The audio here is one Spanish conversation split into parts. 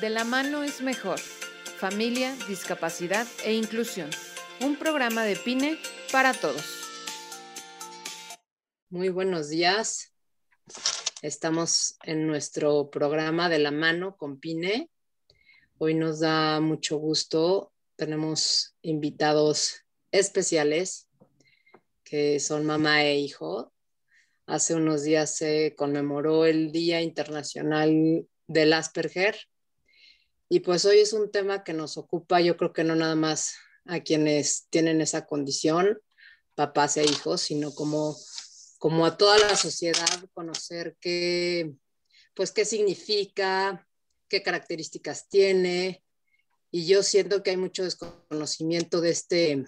De la mano es mejor. Familia, discapacidad e inclusión. Un programa de PINE para todos. Muy buenos días. Estamos en nuestro programa de la mano con PINE. Hoy nos da mucho gusto. Tenemos invitados especiales que son mamá e hijo. Hace unos días se conmemoró el Día Internacional del Asperger y pues hoy es un tema que nos ocupa, yo creo que no nada más a quienes tienen esa condición, papás e hijos, sino como, como a toda la sociedad conocer qué, pues qué significa, qué características tiene. Y yo siento que hay mucho desconocimiento de, este,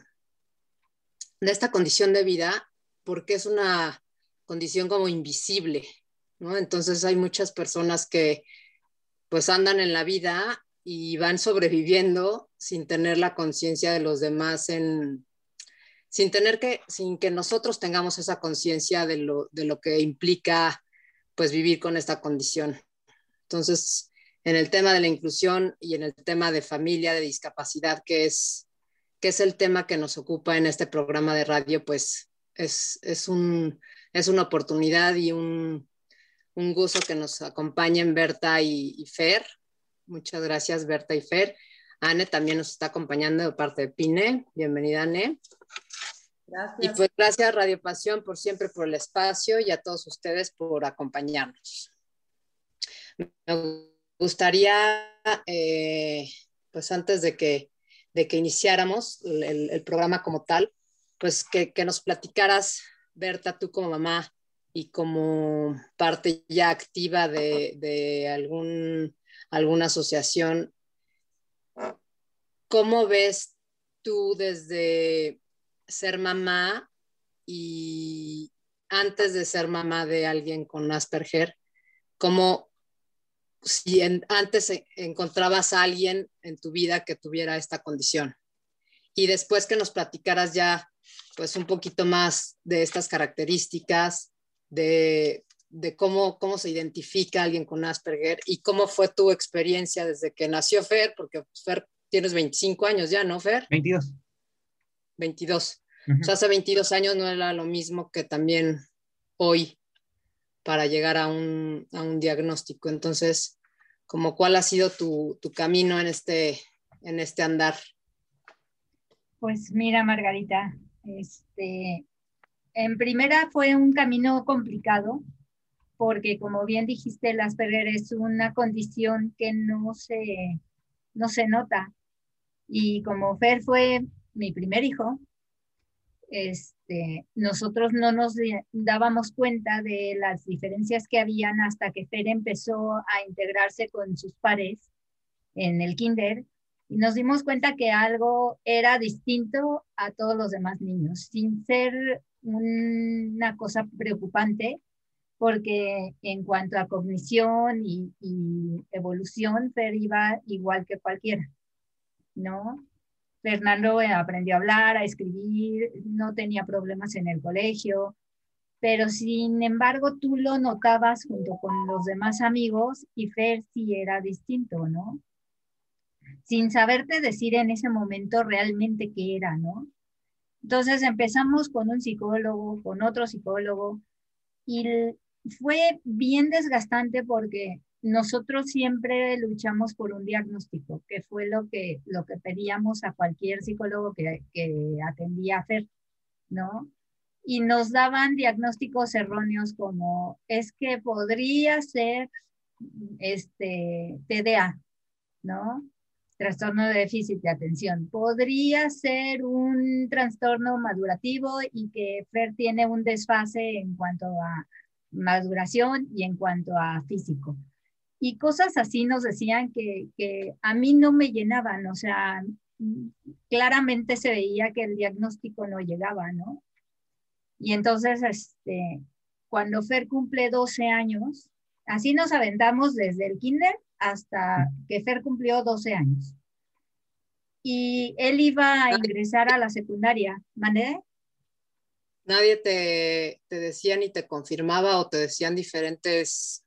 de esta condición de vida porque es una condición como invisible, ¿no? Entonces hay muchas personas que pues andan en la vida y van sobreviviendo sin tener la conciencia de los demás en sin tener que sin que nosotros tengamos esa conciencia de lo, de lo que implica pues vivir con esta condición. Entonces, en el tema de la inclusión y en el tema de familia, de discapacidad, que es, que es el tema que nos ocupa en este programa de radio, pues es, es, un, es una oportunidad y un, un gusto que nos acompañen Berta y, y Fer Muchas gracias, Berta y Fer. Anne también nos está acompañando de parte de Pine. Bienvenida, Anne. Gracias. Y pues gracias, Radio Pasión, por siempre por el espacio y a todos ustedes por acompañarnos. Me gustaría, eh, pues antes de que, de que iniciáramos el, programa como tal, pues que, nos platicaras, Berta, tú como mamá y como parte ya activa de, de algún alguna asociación. ¿Cómo ves tú desde ser mamá y antes de ser mamá de alguien con Asperger, cómo si antes encontrabas a alguien en tu vida que tuviera esta condición? Y después que nos platicaras ya pues un poquito más de estas características, de de cómo, cómo se identifica alguien con Asperger y cómo fue tu experiencia desde que nació Fer, porque pues, Fer tienes 25 años ya, ¿no, Fer? 22. 22. O sea, hace 22 años no era lo mismo que también hoy para llegar a un, a un diagnóstico. Entonces, como cuál ha sido tu, tu camino en este, en este andar? Pues mira, Margarita, este, en primera fue un camino complicado porque como bien dijiste, el Asperger es una condición que no se, no se nota. Y como Fer fue mi primer hijo, este, nosotros no nos dábamos cuenta de las diferencias que habían hasta que Fer empezó a integrarse con sus pares en el kinder y nos dimos cuenta que algo era distinto a todos los demás niños, sin ser una cosa preocupante, porque en cuanto a cognición y, evolución, Fer iba igual que cualquiera, ¿no? Fernando aprendió a hablar, a escribir, no tenía problemas en el colegio, pero sin embargo tú lo notabas junto con los demás amigos y Fer sí era distinto, ¿no? Sin saberte decir en ese momento realmente qué era, ¿no? Entonces empezamos con un psicólogo, con otro psicólogo, y fue bien desgastante porque nosotros siempre luchamos por un diagnóstico, que fue lo que, lo que pedíamos a cualquier psicólogo que, que atendía a Fer, ¿no? Y nos daban diagnósticos erróneos como es que podría ser este TDA, ¿no? Trastorno de déficit de atención. Podría ser un trastorno madurativo y que Fer tiene un desfase en cuanto a maduración y en cuanto a físico. Y cosas así nos decían que, que a mí no me llenaban, o sea, claramente se veía que el diagnóstico no llegaba, ¿no? Y entonces, este, cuando Fer cumple 12 años, así nos aventamos desde el kinder hasta que Fer cumplió 12 años. Y él iba a ingresar a la secundaria. ¿Mané? Nadie te, te decía ni te confirmaba o te decían diferentes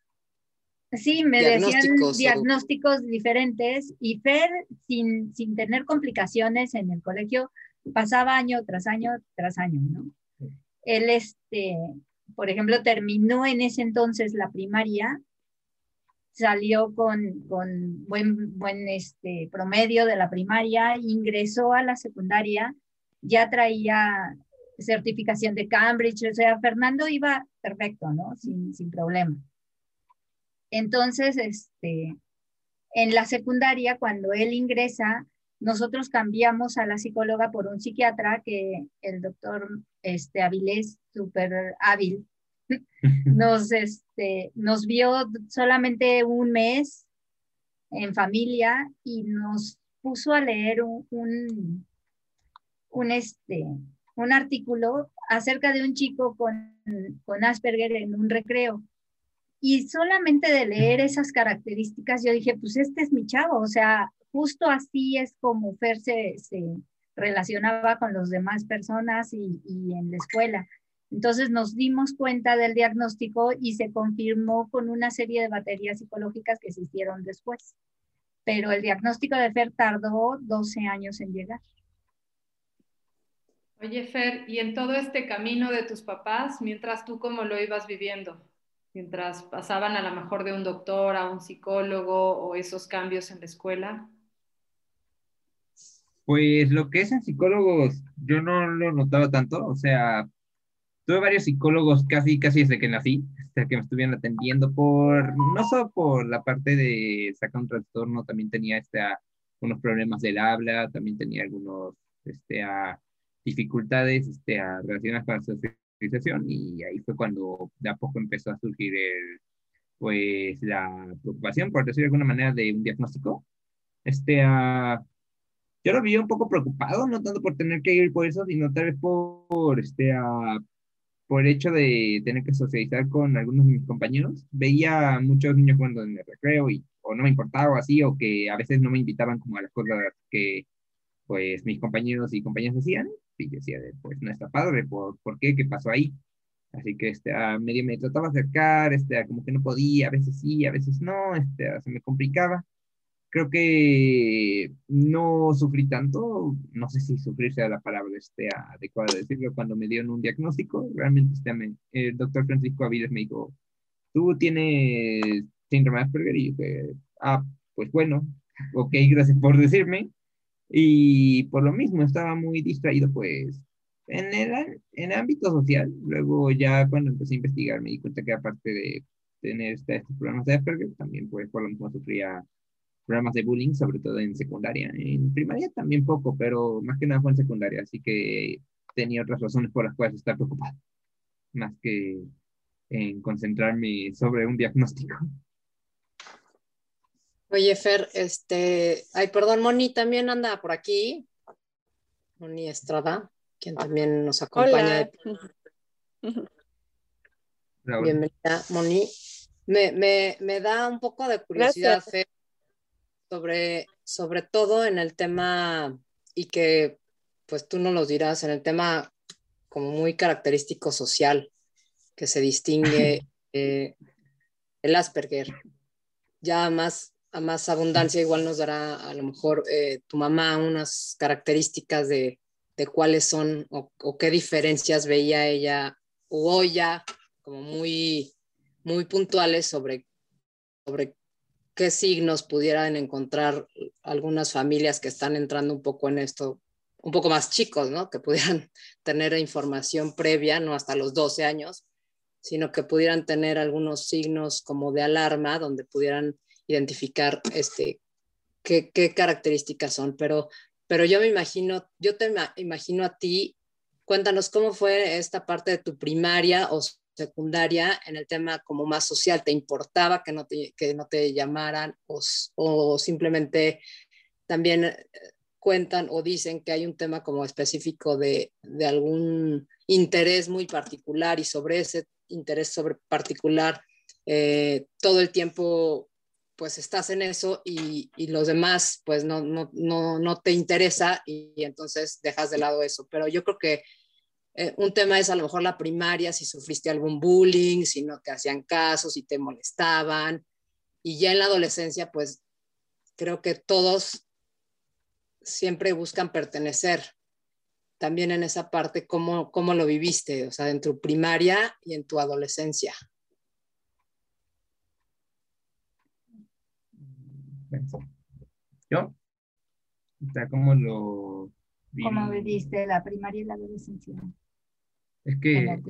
Sí, me decían diagnósticos diferentes y Fer, sin, sin tener complicaciones en el colegio, pasaba año tras año tras año, ¿no? Él, este, por ejemplo, terminó en ese entonces la primaria, salió con, con buen, buen este, promedio de la primaria, ingresó a la secundaria, ya traía certificación de Cambridge, o sea, Fernando iba perfecto, ¿no? Sin, sin problema. Entonces, este, en la secundaria, cuando él ingresa, nosotros cambiamos a la psicóloga por un psiquiatra que el doctor este, Avilés, súper hábil, nos, este, nos vio solamente un mes en familia y nos puso a leer un, un, este, un artículo acerca de un chico con, con Asperger en un recreo. Y solamente de leer esas características, yo dije, pues este es mi chavo, o sea, justo así es como Fer se, relacionaba con las demás personas y, y, en la escuela. Entonces nos dimos cuenta del diagnóstico y se confirmó con una serie de baterías psicológicas que se hicieron después. Pero el diagnóstico de Fer tardó 12 años en llegar. Oye, Fer, y en todo este camino de tus papás, mientras tú cómo lo ibas viviendo, mientras pasaban a lo mejor de un doctor a un psicólogo o esos cambios en la escuela. Pues lo que es en psicólogos, yo no lo notaba tanto, o sea, tuve varios psicólogos casi, casi desde que nací, hasta que me estuvieron atendiendo por, no solo por la parte de sacar un trastorno, también tenía este, unos problemas del habla, también tenía algunos este, a, dificultades este, a, relacionadas con la socialización y ahí fue cuando de a poco empezó a surgir el, pues la preocupación, por decirlo de alguna manera, de un diagnóstico. Este, a, yo lo vi un poco preocupado, no tanto por tener que ir por eso, sino tal vez por, este, a, por el hecho de tener que socializar con algunos de mis compañeros. Veía muchos niños jugando en el recreo y o no me importaba así, o que a veces no me invitaban como a las cosas que pues mis compañeros y compañeras hacían. Y yo decía, pues no está padre, ¿por, ¿por qué? ¿Qué pasó ahí? Así que este, a medio me trataba de acercar, este, como que no podía, a veces sí, a veces no, este, se me complicaba creo que no sufrí tanto, no sé si sufrir sea la palabra este, adecuada de decirlo, cuando me dieron un diagnóstico, realmente este, el doctor Francisco Aviles me dijo, tú tienes síndrome de Asperger, y yo dije, ah, pues bueno, ok, gracias por decirme, y por lo mismo estaba muy distraído, pues, en el, en ámbito social, luego ya cuando empecé a investigar me di cuenta que aparte de tener este, estos problemas de Asperger, también pues por lo mismo sufría programas de bullying, sobre todo en secundaria. En primaria también poco, pero más que nada fue en secundaria, así que tenía otras razones por las cuales estar preocupado, más que en concentrarme sobre un diagnóstico. Oye, Fer, este, ay, perdón, Moni también anda por aquí. Moni Estrada, quien también nos acompaña. Bienvenida, Moni. Me, me, me, da un poco de curiosidad, Fer, sobre, sobre todo en el tema, y que pues tú no lo dirás, en el tema como muy característico social, que se distingue eh, el Asperger. Ya más, a más abundancia igual nos dará a lo mejor eh, tu mamá unas características de, de cuáles son o, qué diferencias veía ella o ya como muy, muy puntuales sobre, sobre qué signos pudieran encontrar algunas familias que están entrando un poco en esto, un poco más chicos, ¿no? Que pudieran tener información previa, no hasta los 12 años, sino que pudieran tener algunos signos como de alarma donde pudieran identificar este, qué, características son. Pero, pero yo me imagino, yo te imagino a ti, cuéntanos cómo fue esta parte de tu primaria o secundaria en el tema como más social, ¿te importaba que no te, que no te llamaran o, o simplemente también eh, cuentan o dicen que hay un tema como específico de, de, algún interés muy particular y sobre ese interés sobre particular eh, todo el tiempo pues estás en eso y, los demás pues no, no, no, no te interesa y, y entonces dejas de lado eso. Pero yo creo que eh, un tema es a lo mejor la primaria, si sufriste algún bullying, si no te hacían caso, si te molestaban. y ya en la adolescencia, pues creo que todos siempre buscan pertenecer. También en esa parte, ¿cómo, cómo lo viviste? O sea, en tu primaria y en tu adolescencia. ¿Yo? O sea, ¿cómo lo... ¿Cómo viviste la primaria y la adolescencia? Es que,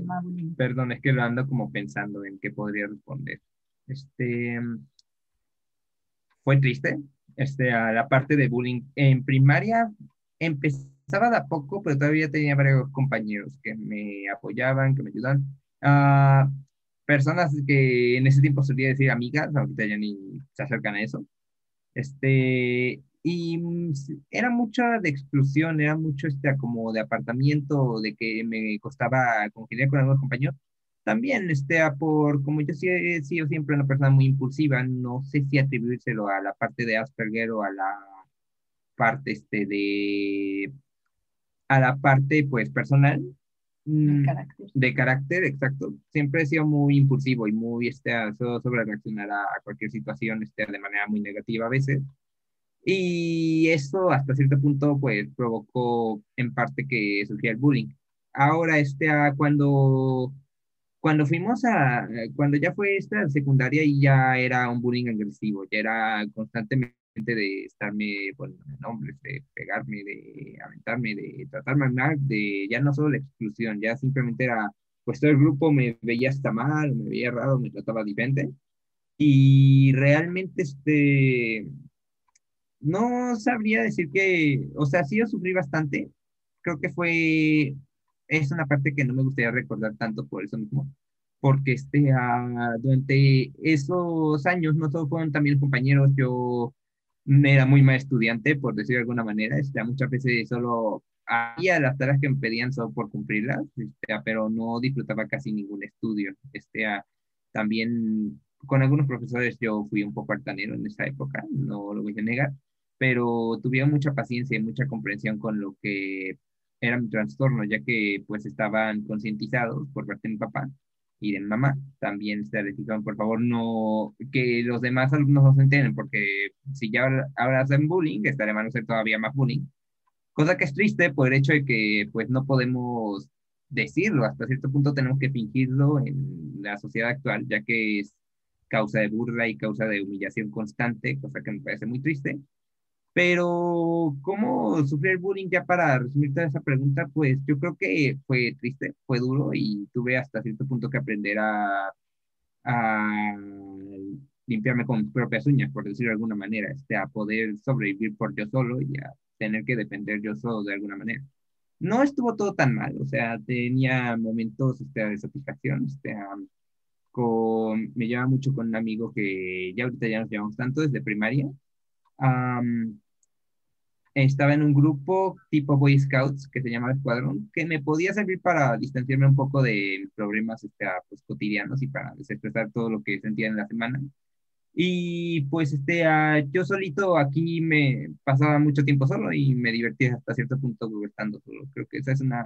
perdón, es que lo ando como pensando en qué podría responder. Este, fue triste, este, a la parte de bullying. En primaria empezaba de a poco, pero todavía tenía varios compañeros que me apoyaban, que me ayudaban. Uh, personas que en ese tiempo solía decir amigas, ahorita ya ni se acercan a eso. Este, y mm, era mucha de exclusión, era mucho este, como de apartamiento, de que me costaba congeniar con algunos compañeros. También, este, por, como yo sí he sido siempre una persona muy impulsiva, no sé si atribuírselo a la parte de Asperger o a la parte, este, de, a la parte, pues, personal. De mm, carácter. De carácter, exacto. Siempre he sido muy impulsivo y muy, este, sobre reaccionar a, cualquier situación, este, de manera muy negativa a veces. Y eso hasta cierto punto pues provocó en parte que surgiera el bullying. Ahora, este, ah, cuando, cuando fuimos a, cuando ya fue esta secundaria y ya era un bullying agresivo, ya era constantemente de estarme poniendo nombres, de pegarme, de aventarme, de tratarme mal, de ya no solo la exclusión, ya simplemente era, pues todo el grupo me veía hasta mal, me veía raro, me trataba diferente. Y realmente, este, no sabría decir que, o sea, sí yo sufrí bastante. Creo que fue, es una parte que no me gustaría recordar tanto por eso mismo, porque este, uh, durante esos años no solo fueron también compañeros, yo era muy mal estudiante, por decir de alguna manera, este, muchas veces solo había las tareas que me pedían solo por cumplirlas, este, pero no disfrutaba casi ningún estudio. Este, también con algunos profesores yo fui un poco altanero en esa época, no lo voy a negar, pero tuvieron mucha paciencia y mucha comprensión con lo que era mi trastorno, ya que pues estaban concientizados por parte de mi papá y de mamá. También se dijeron, por favor, no, que los demás alumnos no se enteren, porque si ya ahora hacen bullying, estaremos a hacer todavía más bullying. Cosa que es triste por el hecho de que pues no podemos decirlo, hasta cierto punto tenemos que fingirlo en la sociedad actual, ya que es causa de burla y causa de humillación constante, cosa que me parece muy triste. Pero, ¿cómo sufrir bullying? Ya para resumir toda esa pregunta, pues yo creo que fue triste, fue duro y tuve hasta cierto punto que aprender a, a limpiarme con mis propias uñas, por decirlo de alguna manera, este, a poder sobrevivir por yo solo y a tener que depender yo solo de alguna manera. No estuvo todo tan mal, o sea, tenía momentos este, de satisfacción, este, con, me llevaba mucho con un amigo que ya ahorita ya nos llevamos tanto desde primaria, estaba en un grupo tipo Boy Scouts que se llama Escuadrón, que me podía servir para distanciarme un poco de problemas este, pues, cotidianos y para desexpresar todo lo que sentía en la semana. Y pues este, yo solito aquí me pasaba mucho tiempo solo y me divertía hasta cierto punto estando solo. Creo que esa es una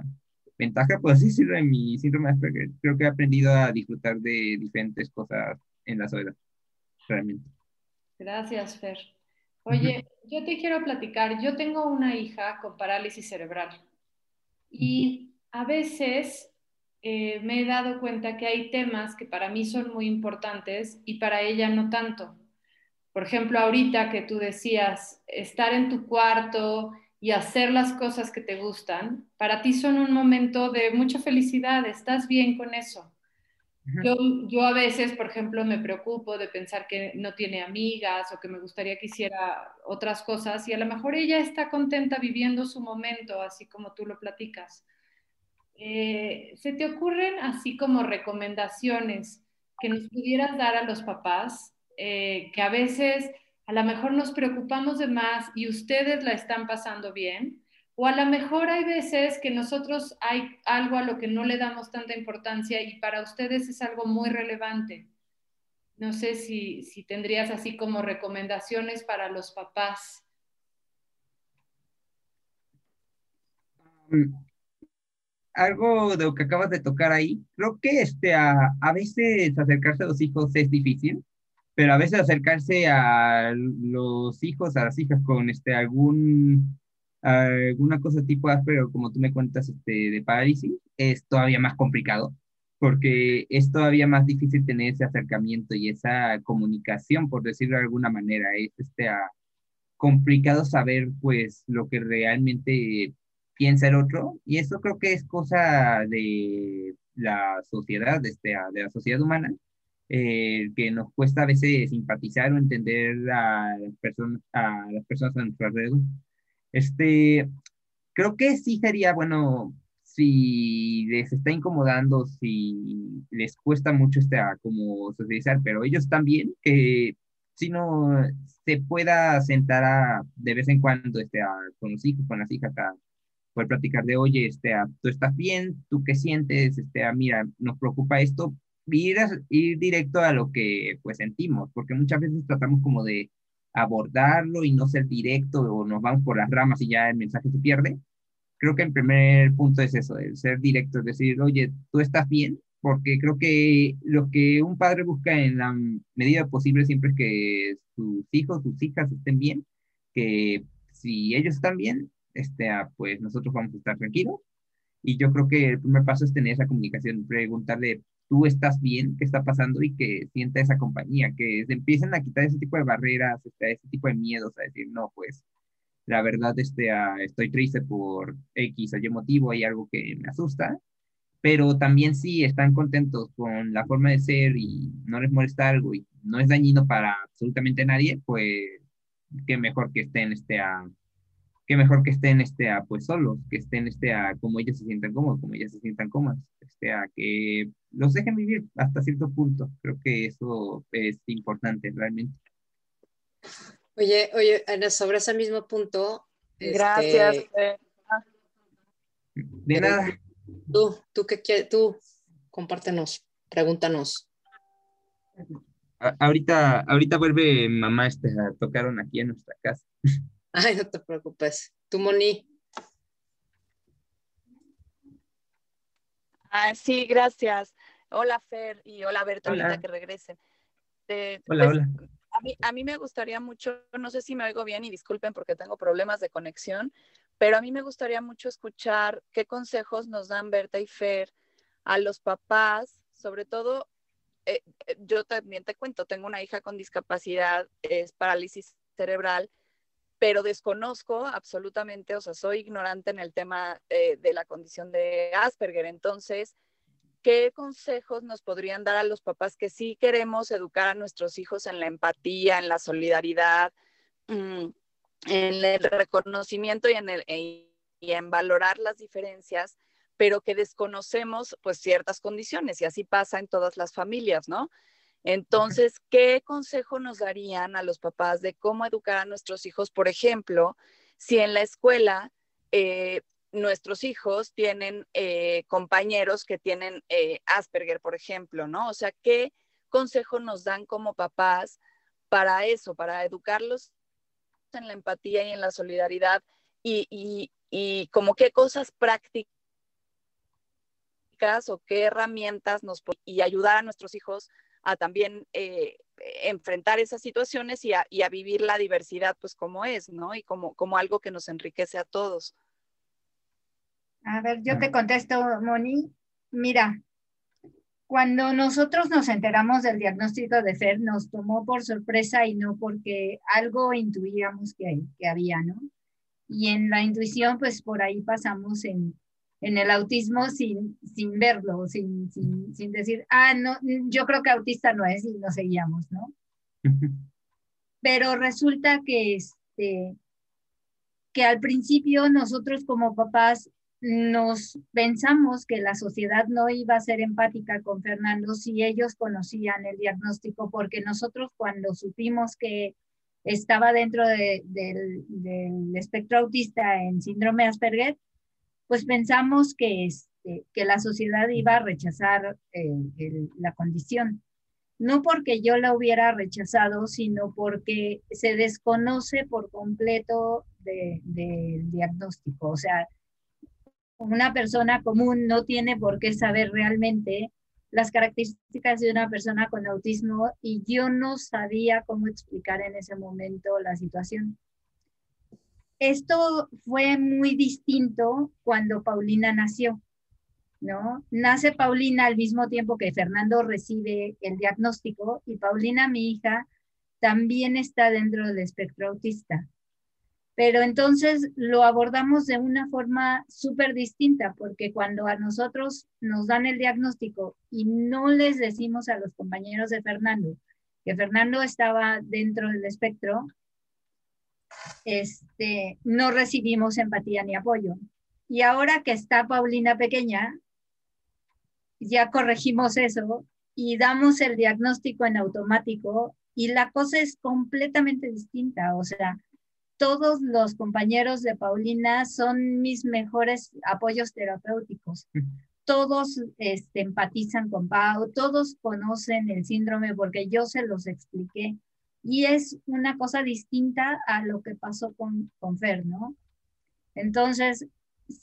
ventaja, pues así decirlo, en mi síndrome de Creo que he aprendido a disfrutar de diferentes cosas en la soledad, realmente. Gracias, Fer. Oye, yo te quiero platicar, yo tengo una hija con parálisis cerebral y a veces eh, me he dado cuenta que hay temas que para mí son muy importantes y para ella no tanto. Por ejemplo, ahorita que tú decías, estar en tu cuarto y hacer las cosas que te gustan, para ti son un momento de mucha felicidad, estás bien con eso. Yo, a veces, por ejemplo, me preocupo de pensar que no tiene amigas o que me gustaría que hiciera otras cosas y a lo mejor ella está contenta viviendo su momento, así como tú lo platicas. Eh, ¿Se te ocurren así como recomendaciones que nos pudieras dar a los papás, eh, que a veces a lo mejor nos preocupamos de más y ustedes la están pasando bien? O a lo mejor hay veces que nosotros hay algo a lo que no le damos tanta importancia y para ustedes es algo muy relevante. No sé si, si tendrías así como recomendaciones para los papás. Um, algo de lo que acabas de tocar ahí, creo que este, a, a veces acercarse a los hijos es difícil, pero a veces acercarse a los hijos, a las hijas con este, algún, alguna cosa tipo pero como tú me cuentas este, de parálisis, es todavía más complicado, porque es todavía más difícil tener ese acercamiento y esa comunicación, por decirlo de alguna manera. Es este, complicado saber pues lo que realmente piensa el otro, y eso creo que es cosa de la sociedad, este, de la sociedad humana, eh, que nos cuesta a veces simpatizar o entender a las personas a, las personas a nuestro alrededor. Este, creo que sí sería bueno si les está incomodando, si les cuesta mucho este, como socializar, pero ellos también, que si no se pueda sentar a, de vez en cuando este, con los hijos, con las hijas, a poder platicar de, oye, este, tú estás bien, tú qué sientes, este, mira, nos preocupa esto, ir, ir directo a lo que pues sentimos, porque muchas veces tratamos como de abordarlo y no ser directo o nos vamos por las ramas y ya el mensaje se pierde. Creo que el primer punto es eso, el ser directo, es decir, oye, tú estás bien, porque creo que lo que un padre busca en la medida posible siempre es que sus hijos, sus hijas estén bien, que si ellos están bien, este, ah, pues nosotros vamos a estar tranquilos. Y yo creo que el primer paso es tener esa comunicación, preguntarle tú estás bien, qué está pasando y que sienta esa compañía, que se empiecen a quitar ese tipo de barreras, este, ese tipo de miedos, a decir, no, pues la verdad este, uh, estoy triste por X o Y motivo, hay algo que me asusta, pero también si están contentos con la forma de ser y no les molesta algo y no es dañino para absolutamente nadie, pues qué mejor que estén este, qué mejor que estén este, a, pues solos, que estén este, a, como ellos se sientan cómodos, como ellas se sientan cómodas, este, a que los dejen vivir hasta cierto punto. Creo que eso es importante realmente. Oye, oye, Ana, sobre ese mismo punto. Este, Gracias. De nada. Tú, tú qué quieres, tú, compártenos, pregúntanos. ahorita, ahorita vuelve mamá este, a tocar aquí en nuestra casa. Ay, no te preocupes. Tú, Moni. Ah, sí, gracias. Hola, Fer, y hola, Berta, ahorita que regresen. hola, pues, hola. A mí, a mí me gustaría mucho, no sé si me oigo bien y disculpen porque tengo problemas de conexión, pero a mí me gustaría mucho escuchar qué consejos nos dan Berta y Fer a los papás, sobre todo, eh, eh, yo también te cuento, tengo una hija con discapacidad, es parálisis cerebral, pero desconozco absolutamente, o sea, soy ignorante en el tema eh, de la condición de Asperger. Entonces, ¿qué consejos nos podrían dar a los papás que sí queremos educar a nuestros hijos en la empatía, en la solidaridad, mm, en el reconocimiento y en, el, y en valorar las diferencias, pero que desconocemos pues ciertas condiciones y así pasa en todas las familias, ¿no? Entonces, ¿qué consejo nos darían a los papás de cómo educar a nuestros hijos? Por ejemplo, si en la escuela eh, nuestros hijos tienen eh, compañeros que tienen eh, Asperger, por ejemplo, ¿no? O sea, ¿qué consejo nos dan como papás para eso, para educarlos en la empatía y en la solidaridad y, y como qué cosas prácticas o qué herramientas nos y ayudar a nuestros hijos a también eh, enfrentar esas situaciones y a, vivir la diversidad pues como es, ¿no? Y como, como algo que nos enriquece a todos. A ver, yo te contesto, Moni. Mira, cuando nosotros nos enteramos del diagnóstico de FER, nos tomó por sorpresa y no porque algo intuíamos que, que había, ¿no? Y en la intuición, pues por ahí pasamos en en el autismo sin, sin verlo, sin, sin, sin, decir, ah, no, yo creo que autista no es y nos seguíamos, ¿no? Pero resulta que, este, que al principio nosotros como papás nos pensamos que la sociedad no iba a ser empática con Fernando si ellos conocían el diagnóstico, porque nosotros cuando supimos que estaba dentro del, del espectro autista en síndrome Asperger, pues pensamos que, este, que la sociedad iba a rechazar eh, la condición. No porque yo la hubiera rechazado, sino porque se desconoce por completo del diagnóstico. O sea, una persona común no tiene por qué saber realmente las características de una persona con autismo y yo no sabía cómo explicar en ese momento la situación. Esto fue muy distinto cuando Paulina nació, ¿no? Nace Paulina al mismo tiempo que Fernando recibe el diagnóstico y Paulina, mi hija, también está dentro del espectro autista pero entonces lo abordamos de una forma súper distinta, porque cuando a nosotros nos dan el diagnóstico y no les decimos a los compañeros de Fernando que Fernando estaba dentro del espectro, este, no recibimos empatía ni apoyo. Y ahora que está Paulina pequeña, ya corregimos eso y damos el diagnóstico en automático y la cosa es completamente distinta. O sea, todos los compañeros de Paulina son mis mejores apoyos terapéuticos. Todos este, empatizan con Pau, todos conocen el síndrome porque yo se los expliqué. Y es una cosa distinta a lo que pasó con, con Fer, ¿no? Entonces,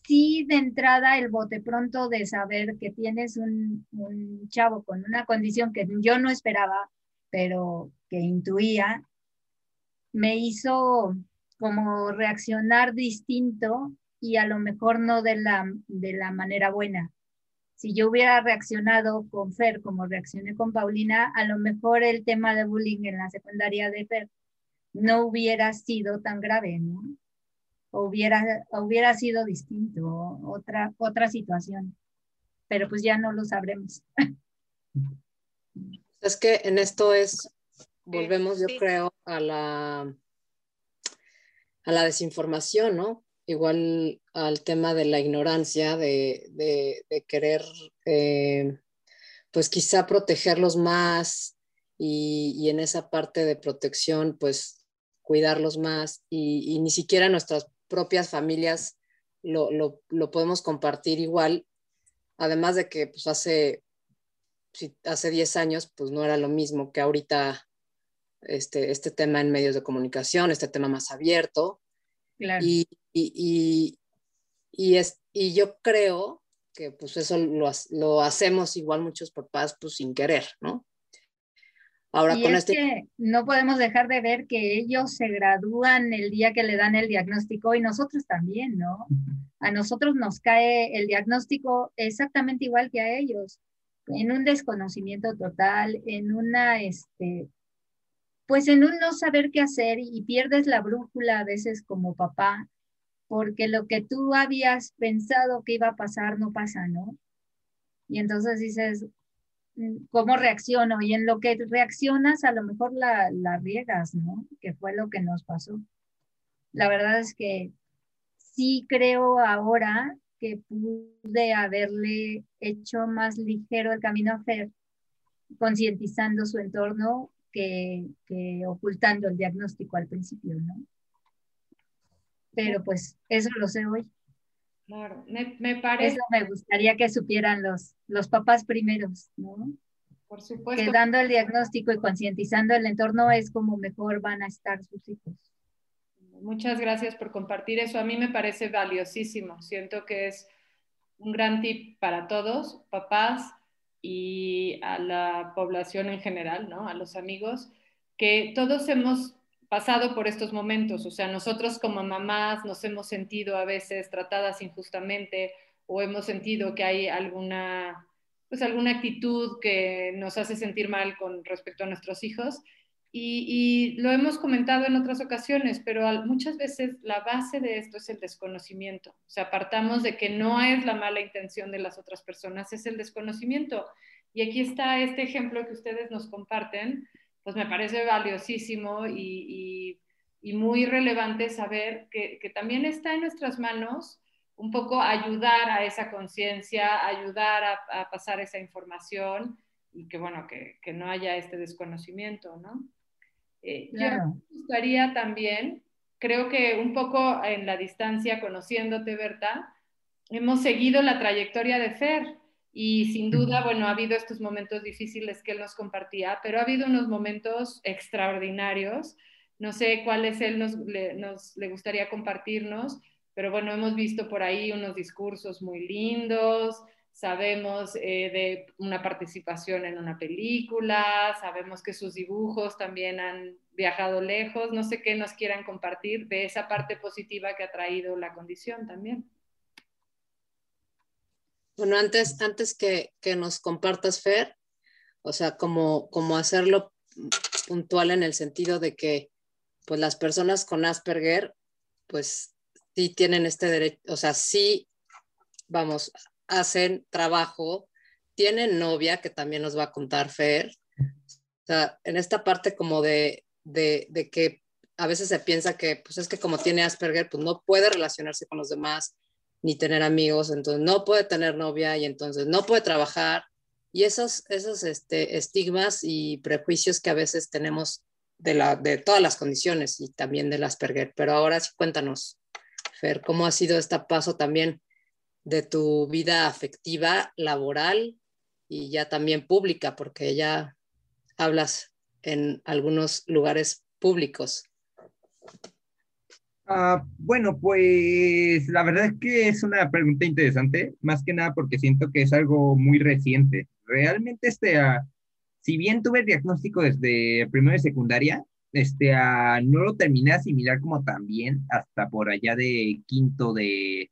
sí de entrada el bote pronto de saber que tienes un, un, chavo con una condición que yo no esperaba, pero que intuía, me hizo como reaccionar distinto y a lo mejor no de la, de la manera buena. Si yo hubiera reaccionado con Fer como reaccioné con Paulina, a lo mejor el tema de bullying en la secundaria de Fer no hubiera sido tan grave, ¿no? O hubiera, hubiera sido distinto, otra, otra situación. Pero pues ya no lo sabremos. Es que en esto es, volvemos yo creo a la a la desinformación, ¿no? Igual al tema de la ignorancia, de, querer, eh, pues quizá protegerlos más y, en esa parte de protección, pues cuidarlos más y, ni siquiera nuestras propias familias lo, podemos compartir igual, además de que pues hace, hace 10 años pues no era lo mismo que ahorita este, este tema en medios de comunicación, este tema más abierto. Y, y, y, es, y yo creo que pues eso lo, lo, hacemos igual muchos papás pues sin querer, ¿no? Ahora con este... Que no podemos dejar de ver que ellos se gradúan el día que le dan el diagnóstico y nosotros también, ¿no? A nosotros nos cae el diagnóstico exactamente igual que a ellos, en un desconocimiento total, en una, este, pues en un no saber qué hacer y pierdes la brújula a veces como papá, porque lo que tú habías pensado que iba a pasar no pasa, ¿no? Y entonces dices, mm, ¿cómo reacciono? Y en lo que reaccionas a lo mejor la, la riegas, ¿no? Que fue lo que nos pasó. La verdad es que sí creo ahora que pude haberle hecho más ligero el camino a Fer, concientizando su entorno que, ocultando el diagnóstico al principio, ¿no? Pero pues eso lo sé hoy. Claro, me, parece. Eso me gustaría que supieran los, los papás primeros, ¿no? Por supuesto. Que dando el diagnóstico y concientizando el entorno es como mejor van a estar sus hijos. Muchas gracias por compartir eso. A mí me parece valiosísimo. Siento que es un gran tip para todos, papás, y a la población en general, ¿no? A los amigos, que todos hemos pasado por estos momentos, o sea, nosotros como mamás nos hemos sentido a veces tratadas injustamente o hemos sentido que hay alguna, pues alguna actitud que nos hace sentir mal con respecto a nuestros hijos y, lo hemos comentado en otras ocasiones, pero muchas veces la base de esto es el desconocimiento. O sea, apartamos de que no es la mala intención de las otras personas, es el desconocimiento. Y aquí está este ejemplo que ustedes nos comparten, pues me parece valiosísimo y, muy relevante saber que, también está en nuestras manos un poco ayudar a esa conciencia, ayudar a, pasar esa información y que, bueno, que, que no haya este desconocimiento, ¿no? Eh, yo me gustaría también, creo que un poco en la distancia, conociéndote, Berta, hemos seguido la trayectoria de Fer y sin duda, bueno, ha habido estos momentos difíciles que él nos compartía, pero ha habido unos momentos extraordinarios. No sé cuáles él nos le gustaría compartirnos, pero bueno, hemos visto por ahí unos discursos muy lindos, sabemos eh, de una participación en una película, sabemos que sus dibujos también han viajado lejos, no sé qué nos quieran compartir de esa parte positiva que ha traído la condición también. Bueno, antes, antes que, que nos compartas, Fer, o sea, como, como hacerlo puntual en el sentido de que pues las personas con Asperger, pues sí tienen este derecho, o sea, sí, vamos, hacen trabajo, tienen novia, que también nos va a contar Fer. O sea, en esta parte como de, de, de, que a veces se piensa que, pues es que como tiene Asperger, pues no puede relacionarse con los demás, ni tener amigos, entonces no puede tener novia y entonces no puede trabajar. Y esos, esos este, estigmas y prejuicios que a veces tenemos de, la, de todas las condiciones y también del Asperger. Pero ahora sí cuéntanos, Fer, ¿cómo ha sido este paso también de tu vida afectiva, laboral y ya también pública, porque ya hablas en algunos lugares públicos. Uh, bueno, pues la verdad es que es una pregunta interesante, más que nada porque siento que es algo muy reciente. Realmente, este, uh, si bien tuve el diagnóstico desde primero y secundaria, este, uh, no lo terminé a asimilar como también hasta por allá de quinto de,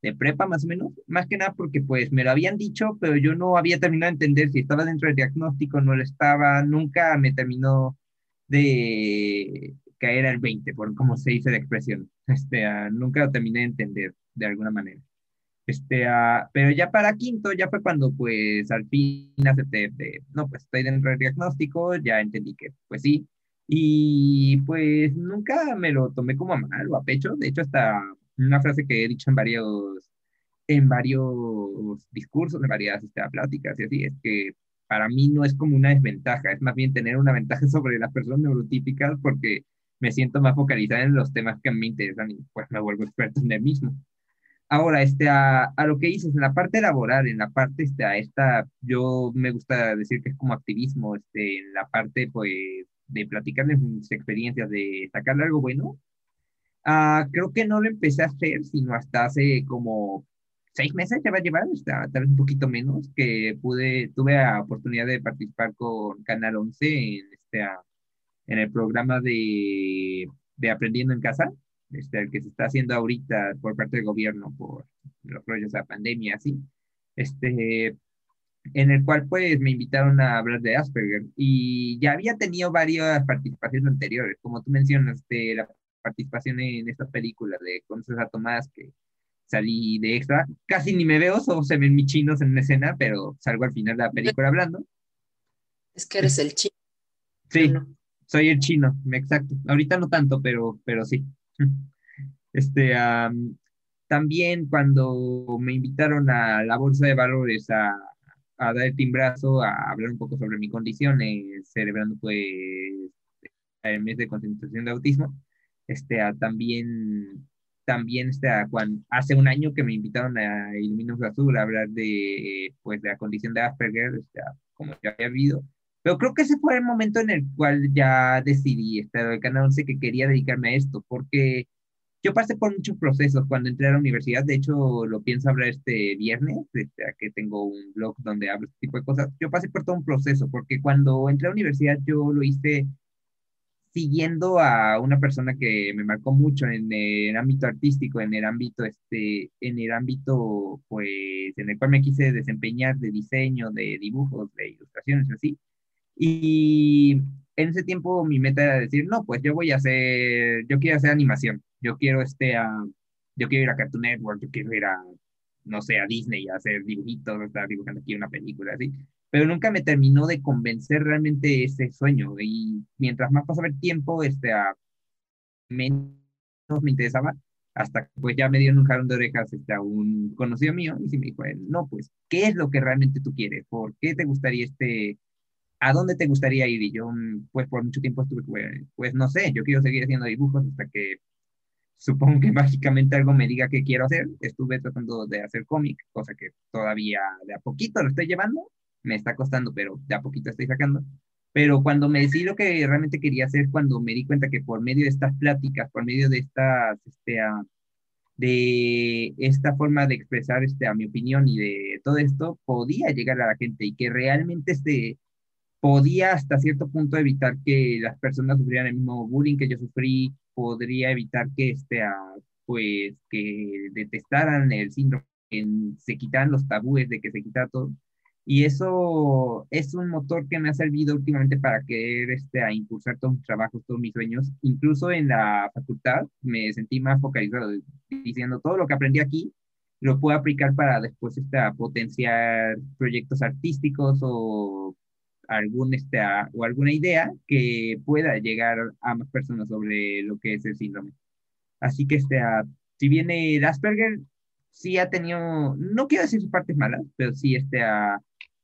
de prepa más o menos, más que nada porque pues me lo habían dicho, pero yo no había terminado de entender si estaba dentro del diagnóstico, no lo estaba, nunca me terminó de caer al 20, por como se dice la expresión, este, uh, nunca lo terminé de entender de alguna manera. Este, uh, pero ya para quinto, ya fue cuando pues al fin acepté, de, no, pues estoy dentro del diagnóstico, ya entendí que pues sí, y pues nunca me lo tomé como a mal o a pecho, de hecho hasta una frase que he dicho en varios, en varios discursos, en varias este, pláticas y así, es que para mí no es como una desventaja, es más bien tener una ventaja sobre las personas neurotípicas porque me siento más focalizada en los temas que me interesan y pues me vuelvo experto en el mismo. Ahora, este, a, a, lo que dices, en la parte laboral, en la parte, este, a esta, yo me gusta decir que es como activismo, este, en la parte, pues, de platicarles mis experiencias, de sacarle algo bueno, Uh, creo que no lo empecé a hacer, sino hasta hace como seis meses ya va a llevar, hasta, tal vez un poquito menos, que pude, tuve la oportunidad de participar con Canal 11 en, este, en el programa de, de Aprendiendo en Casa, este, el que se está haciendo ahorita por parte del gobierno por los rollos de la pandemia, así, este, en el cual pues me invitaron a hablar de Asperger y ya había tenido varias participaciones anteriores, como tú mencionas, de la participación en esta película de Conoces a Tomás, que salí de extra. Casi ni me veo, solo se ven mis chinos en una escena, pero salgo al final de la película hablando. Es que eres el chino. Sí, soy el chino, exacto. Ahorita no tanto, pero, pero sí. Este, también cuando me invitaron a la Bolsa de Valores a, a dar el timbrazo, a hablar un poco sobre mi condición, eh, celebrando pues el mes de concentración de autismo, este, también, también este, cuando, hace un año que me invitaron a Iluminus Azul a hablar de, pues, de la condición de Asperger, este, como ya había habido. Pero creo que ese fue el momento en el cual ya decidí, este, el canal 11, que quería dedicarme a esto, porque yo pasé por muchos procesos cuando entré a la universidad, de hecho lo pienso hablar este viernes, este, que tengo un blog donde hablo este tipo de cosas, yo pasé por todo un proceso, porque cuando entré a la universidad yo lo hice siguiendo a una persona que me marcó mucho en el ámbito artístico, en el ámbito, este, en el ámbito, pues, en el cual me quise desempeñar de diseño, de dibujos, de ilustraciones, así. Y en ese tiempo mi meta era decir, no, pues yo voy a hacer, yo quiero hacer animación, yo quiero, este, a, yo quiero ir a Cartoon Network, yo quiero ir a, no sé, a Disney a hacer dibujitos, estar dibujando aquí una película, así pero nunca me terminó de convencer realmente ese sueño. Y mientras más pasaba el tiempo, este, a menos me interesaba, hasta que pues ya me dieron un jalón de orejas este, a un conocido mío y me dijo, no, pues, ¿qué es lo que realmente tú quieres? ¿Por qué te gustaría este, a dónde te gustaría ir? Y yo, pues, por mucho tiempo estuve, pues, pues no sé, yo quiero seguir haciendo dibujos hasta que supongo que mágicamente algo me diga qué quiero hacer. Estuve tratando de hacer cómic, cosa que todavía de a poquito lo estoy llevando, me está costando, pero de a poquito estoy sacando. Pero cuando me decidí lo que realmente quería hacer, cuando me di cuenta que por medio de estas pláticas, por medio de estas, este, uh, de esta forma de expresar este, a mi opinión y de todo esto podía llegar a la gente y que realmente este, podía hasta cierto punto evitar que las personas sufrieran el mismo bullying que yo sufrí, podría evitar que este, pues que detestaran el síndrome, que se quitaran los tabúes de que se quitara todo. Y eso es un motor que me ha servido últimamente para querer este, a impulsar todos mis trabajos, todos mis sueños. Incluso en la facultad me sentí más focalizado, diciendo todo lo que aprendí aquí lo puedo aplicar para después este, potenciar proyectos artísticos o, algún, este, o alguna idea que pueda llegar a más personas sobre lo que es el síndrome. Así que este, si viene el Asperger, sí ha tenido, no quiero decir sus partes malas, pero sí este,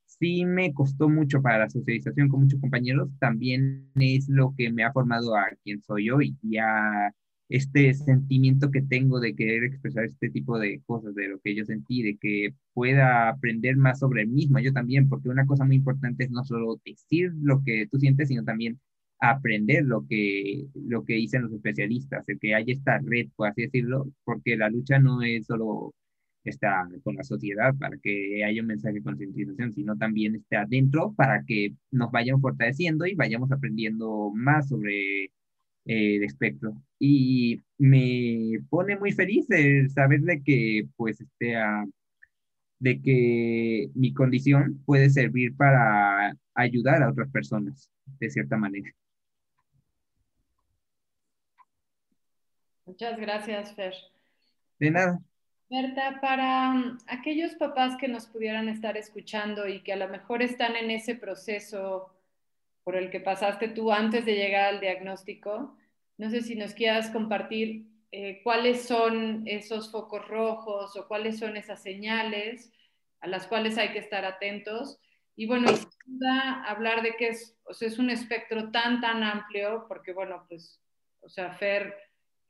sí me costó mucho para la socialización con muchos compañeros, también es lo que me ha formado a quien soy hoy y a este sentimiento que tengo de querer expresar este tipo de cosas, de lo que yo sentí, de que pueda aprender más sobre el mismo, yo también, porque una cosa muy importante es no solo decir lo que tú sientes, sino también aprender lo que, lo que dicen los especialistas, el que haya esta red, por así decirlo, porque la lucha no es solo está con la sociedad para que haya un mensaje de concientización, sino también está adentro para que nos vayan fortaleciendo y vayamos aprendiendo más sobre eh, el espectro. Y me pone muy feliz el saber de que, pues, este, de que mi condición puede servir para ayudar a otras personas, de cierta manera. Muchas gracias, Fer. De nada. Berta, para mm, aquellos papás que nos pudieran estar escuchando y que a lo mejor están en ese proceso por el que pasaste tú antes de llegar al diagnóstico, no sé si nos quieras compartir eh, cuáles son esos focos rojos o cuáles son esas señales a las cuales hay que estar atentos. Y bueno, y sin duda hablar de que es, o sea, es un espectro tan, tan amplio, porque bueno, pues, o sea, Fer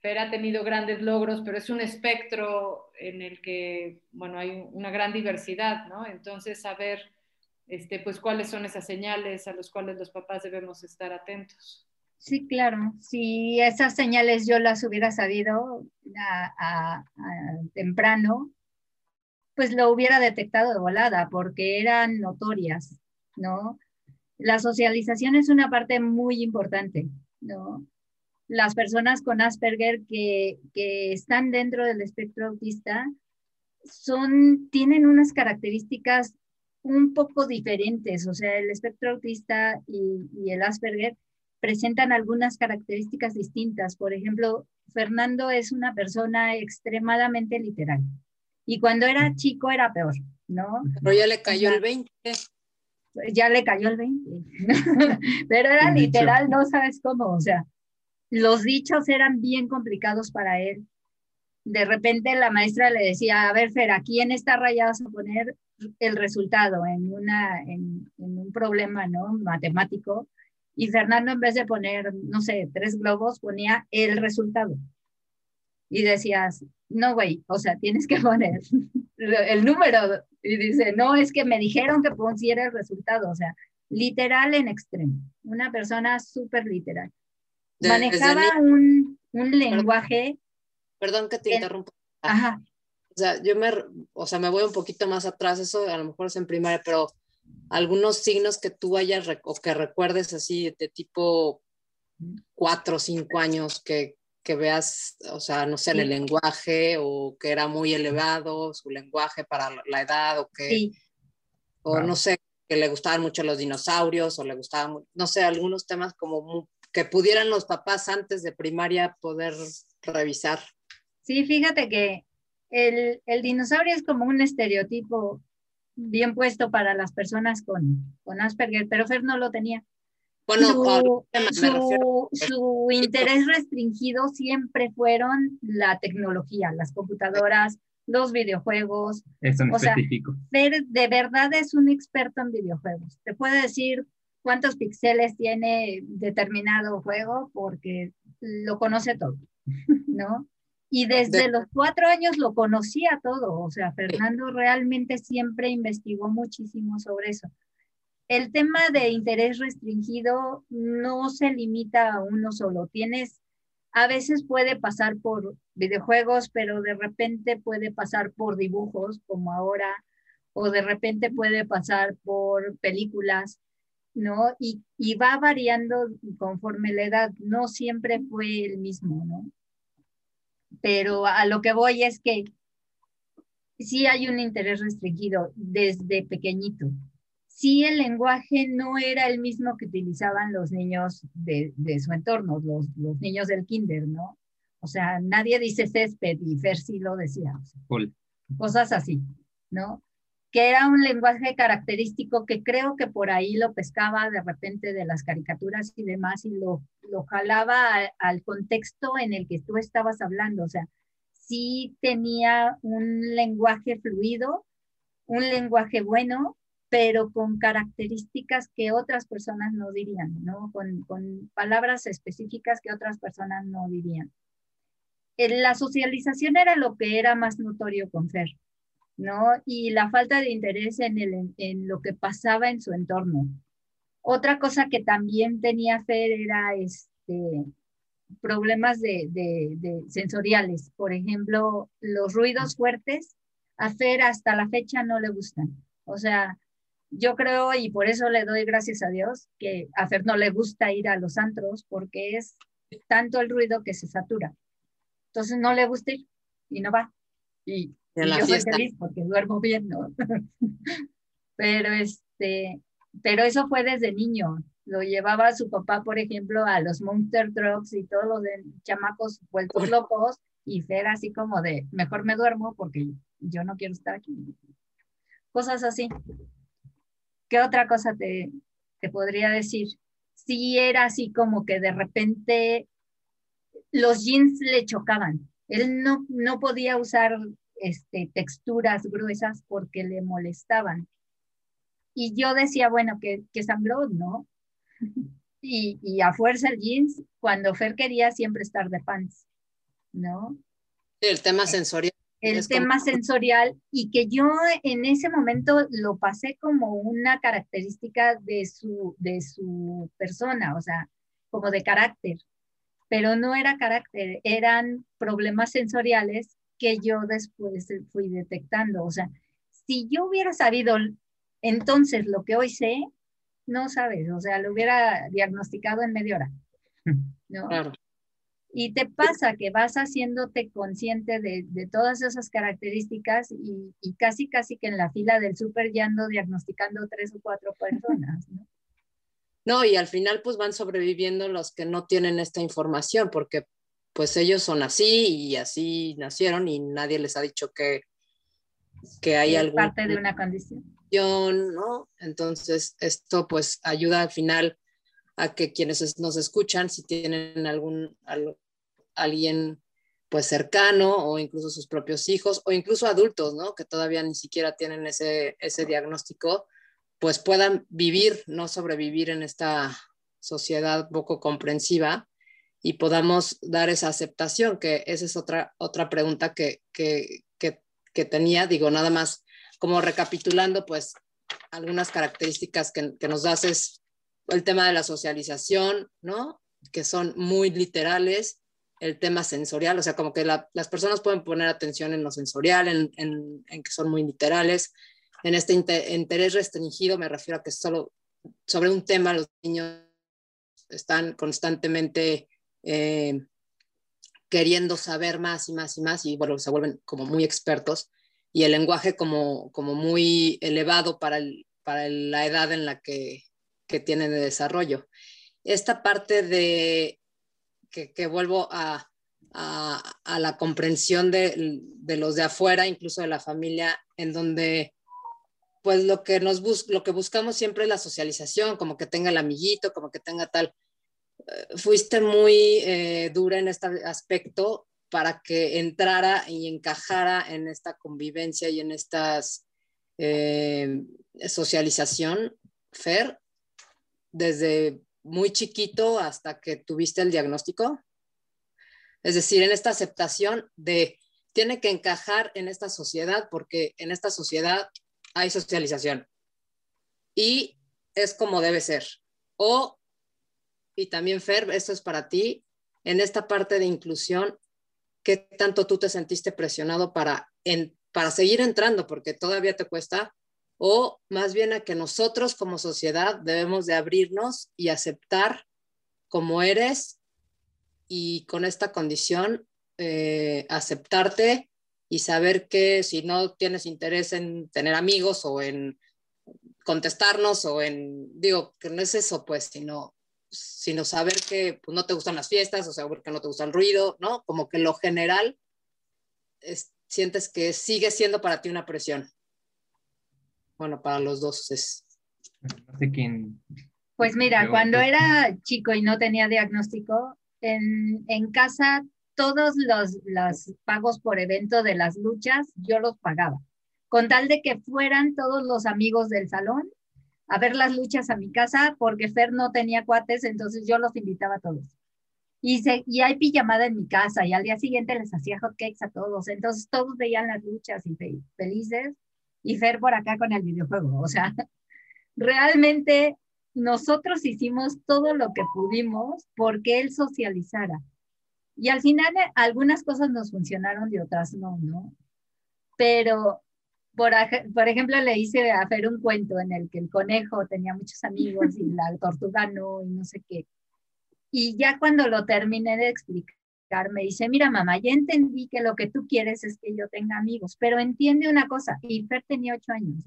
Fer ha tenido grandes logros, pero es un espectro en el que, bueno, hay una gran diversidad, ¿no? Entonces, saber, este, pues, cuáles son esas señales a las cuales los papás debemos estar atentos. Sí, claro. Si esas señales yo las hubiera sabido a, temprano, pues lo hubiera detectado de volada, porque eran notorias, ¿no? La socialización es una parte muy importante, ¿no? las personas con Asperger que, están dentro del espectro autista son, tienen unas características un poco diferentes, o sea, el espectro autista y, y el Asperger presentan algunas características distintas. Por ejemplo, Fernando es una persona extremadamente literal y cuando era chico era peor, ¿no? Pero ya le cayó el 20. Ya le cayó el 20, pero era literal, no sabes cómo, o sea, los dichos eran bien complicados para él. De repente la maestra le decía, a ver, Fer, aquí en esta raya vas a poner el resultado en, una, en, un problema ¿no? matemático. Y Fernando, en vez de poner, no sé, tres globos, ponía el resultado. Y decías, no, güey, o sea, tienes que poner el número. Y dice, no, es que me dijeron que pusiera el resultado. O sea, literal en extremo. Una persona súper literal manejaba un, un, lenguaje. Perdón, que te interrumpa. Ajá. O sea, yo me, o sea, me voy un poquito más atrás, eso a lo mejor es en primaria, pero algunos signos que tú hayas o que recuerdes así de tipo cuatro o cinco años que, que veas, o sea, no sé, en el lenguaje o que era muy elevado su lenguaje para la edad o que, sí. o no sé, que le gustaban mucho los dinosaurios o le gustaban, no sé, algunos temas como que pudieran los papás antes de primaria poder revisar. Sí, fíjate que el, el dinosaurio es como un estereotipo bien puesto para las personas con, con Asperger, pero Fer no lo tenía. Bueno, su, su, interés restringido siempre fueron la tecnología, las computadoras, los videojuegos. Es un específico. Fer de verdad es un experto en videojuegos. Te puede decir cuántos píxeles tiene determinado juego porque lo conoce todo, ¿no? Y desde los cuatro años lo conocía todo, o sea, Fernando realmente siempre investigó muchísimo sobre eso. El tema de interés restringido no se limita a uno solo, tienes a veces puede pasar por videojuegos, pero de repente puede pasar por dibujos, como ahora, o de repente puede pasar por películas, ¿no? Y, y va variando conforme la edad, no siempre fue el mismo, ¿no? Pero a lo que voy es que sí hay un interés restringido desde pequeñito. Sí el lenguaje no era el mismo que utilizaban los niños de, su entorno, los, niños del kinder, ¿no? O sea, nadie dice césped y Fer sí lo decía. Cosas así, ¿no? Que era un lenguaje característico que creo que por ahí lo pescaba de repente de las caricaturas y demás y lo, lo jalaba al contexto en el que tú estabas hablando. O sea, sí tenía un lenguaje fluido, un lenguaje bueno, pero con características que otras personas no dirían, ¿no? Con, palabras específicas que otras personas no dirían. La socialización era lo que era más notorio con Fer, ¿no? Y la falta de interés en, el, en lo que pasaba en su entorno. Otra cosa que también tenía Fer era este, problemas de, de, sensoriales. Por ejemplo, los ruidos fuertes a Fer hasta la fecha no le gustan. O sea, yo creo, y por eso le doy gracias a Dios, que a Fer no le gusta ir a los antros porque es tanto el ruido que se satura. Entonces no le gusta ir y no va. Y, yo soy feliz porque duermo bien, ¿no? pero este, pero eso fue desde niño lo llevaba su papá, por ejemplo, a los Monster Drugs y todos los de chamacos vueltos locos y Fer así como de, mejor me duermo porque yo no quiero estar aquí. Cosas así. ¿Qué otra cosa te, te podría decir? Sí era así como que de repente los jeans le chocaban. Él no, no podía usar este, texturas gruesas porque le molestaban. Y yo decía, bueno, que, que sangró, ¿no? y, a fuerza el jeans, cuando Fer quería siempre estar de pants, ¿no? el tema sensorial. El tema sensorial y que yo en ese momento lo pasé como una característica de su, de su persona, o sea, como de carácter, pero no era carácter, eran problemas sensoriales que yo después fui detectando. O sea, si yo hubiera sabido entonces lo que hoy sé, no sabes, o sea, lo hubiera diagnosticado en media hora. ¿no? Claro. Y te pasa que vas haciéndote consciente de, todas esas características y, casi, casi que en la fila del súper ya ando diagnosticando tres o cuatro personas, ¿no? No, y al final pues van sobreviviendo los que no tienen esta información, porque pues ellos son así y así nacieron y nadie les ha dicho que, que hay algo. Parte de una condición ¿no? Entonces, esto pues ayuda al final a que quienes nos escuchan, si tienen algún, alguien pues cercano o incluso sus propios hijos o incluso adultos, ¿no? Que todavía ni siquiera tienen ese, ese diagnóstico, pues puedan vivir, no sobrevivir en esta sociedad poco comprensiva y podamos dar esa aceptación, que esa es otra, otra pregunta que, que, que, que tenía, digo, nada más como recapitulando, pues algunas características que, nos das es el tema de la socialización, ¿no? Que son muy literales, el tema sensorial, o sea, como que las personas pueden poner atención en lo sensorial, en, que son muy literales. En este interés restringido me refiero a que solo sobre un tema los niños están constantemente eh, queriendo saber más y más y más y bueno, se vuelven como muy expertos y el lenguaje como, como muy elevado para, para la edad en la que, que tienen de desarrollo. Esta parte de que, vuelvo a, a, la comprensión de, de, los de afuera, incluso de la familia, en donde pues lo que, nos bus lo que buscamos siempre es la socialización, como que tenga el amiguito, como que tenga tal. Fuiste muy eh, dura en este aspecto para que entrara y encajara en esta convivencia y en esta eh, socialización, Fer, desde muy chiquito hasta que tuviste el diagnóstico? Es decir, en esta aceptación de tiene que encajar en esta sociedad porque en esta sociedad hay socialización y es como debe ser. O, y también Fer, esto es para ti, en esta parte de inclusión, ¿qué tanto tú te sentiste presionado para, para seguir entrando? Porque todavía te cuesta. O más bien a que nosotros como sociedad debemos de abrirnos y aceptar como eres y con esta condición eh, aceptarte y saber que si no tienes interés en tener amigos o en contestarnos o en, digo, que no es eso, pues, sino, sino saber que pues, no te gustan las fiestas o saber que no te gusta el ruido, ¿no? Como que lo general sientes que sigue siendo para ti una presión. Bueno, para los dos es... Pues mira, cuando era chico y no tenía diagnóstico, en, en casa todos los, los pagos por evento de las luchas yo los pagaba con tal de que fueran todos los amigos del salón a ver las luchas a mi casa, porque Fer no tenía cuates, entonces yo los invitaba a todos. Y, se, y hay pijamada en mi casa y al día siguiente les hacía hotcakes a todos, entonces todos veían las luchas y felices y Fer por acá con el videojuego. O sea, realmente nosotros hicimos todo lo que pudimos porque él socializara. Y al final algunas cosas nos funcionaron y otras no, ¿no? Pero por, por, ejemplo, le hice a Fer un cuento en el que el conejo tenía muchos amigos y la tortuga no, y no sé qué. Y ya cuando lo terminé de explicar, me dice, mira mamá, ya entendí que lo que tú quieres es que yo tenga amigos, pero entiende una cosa, y Fer tenía ocho años,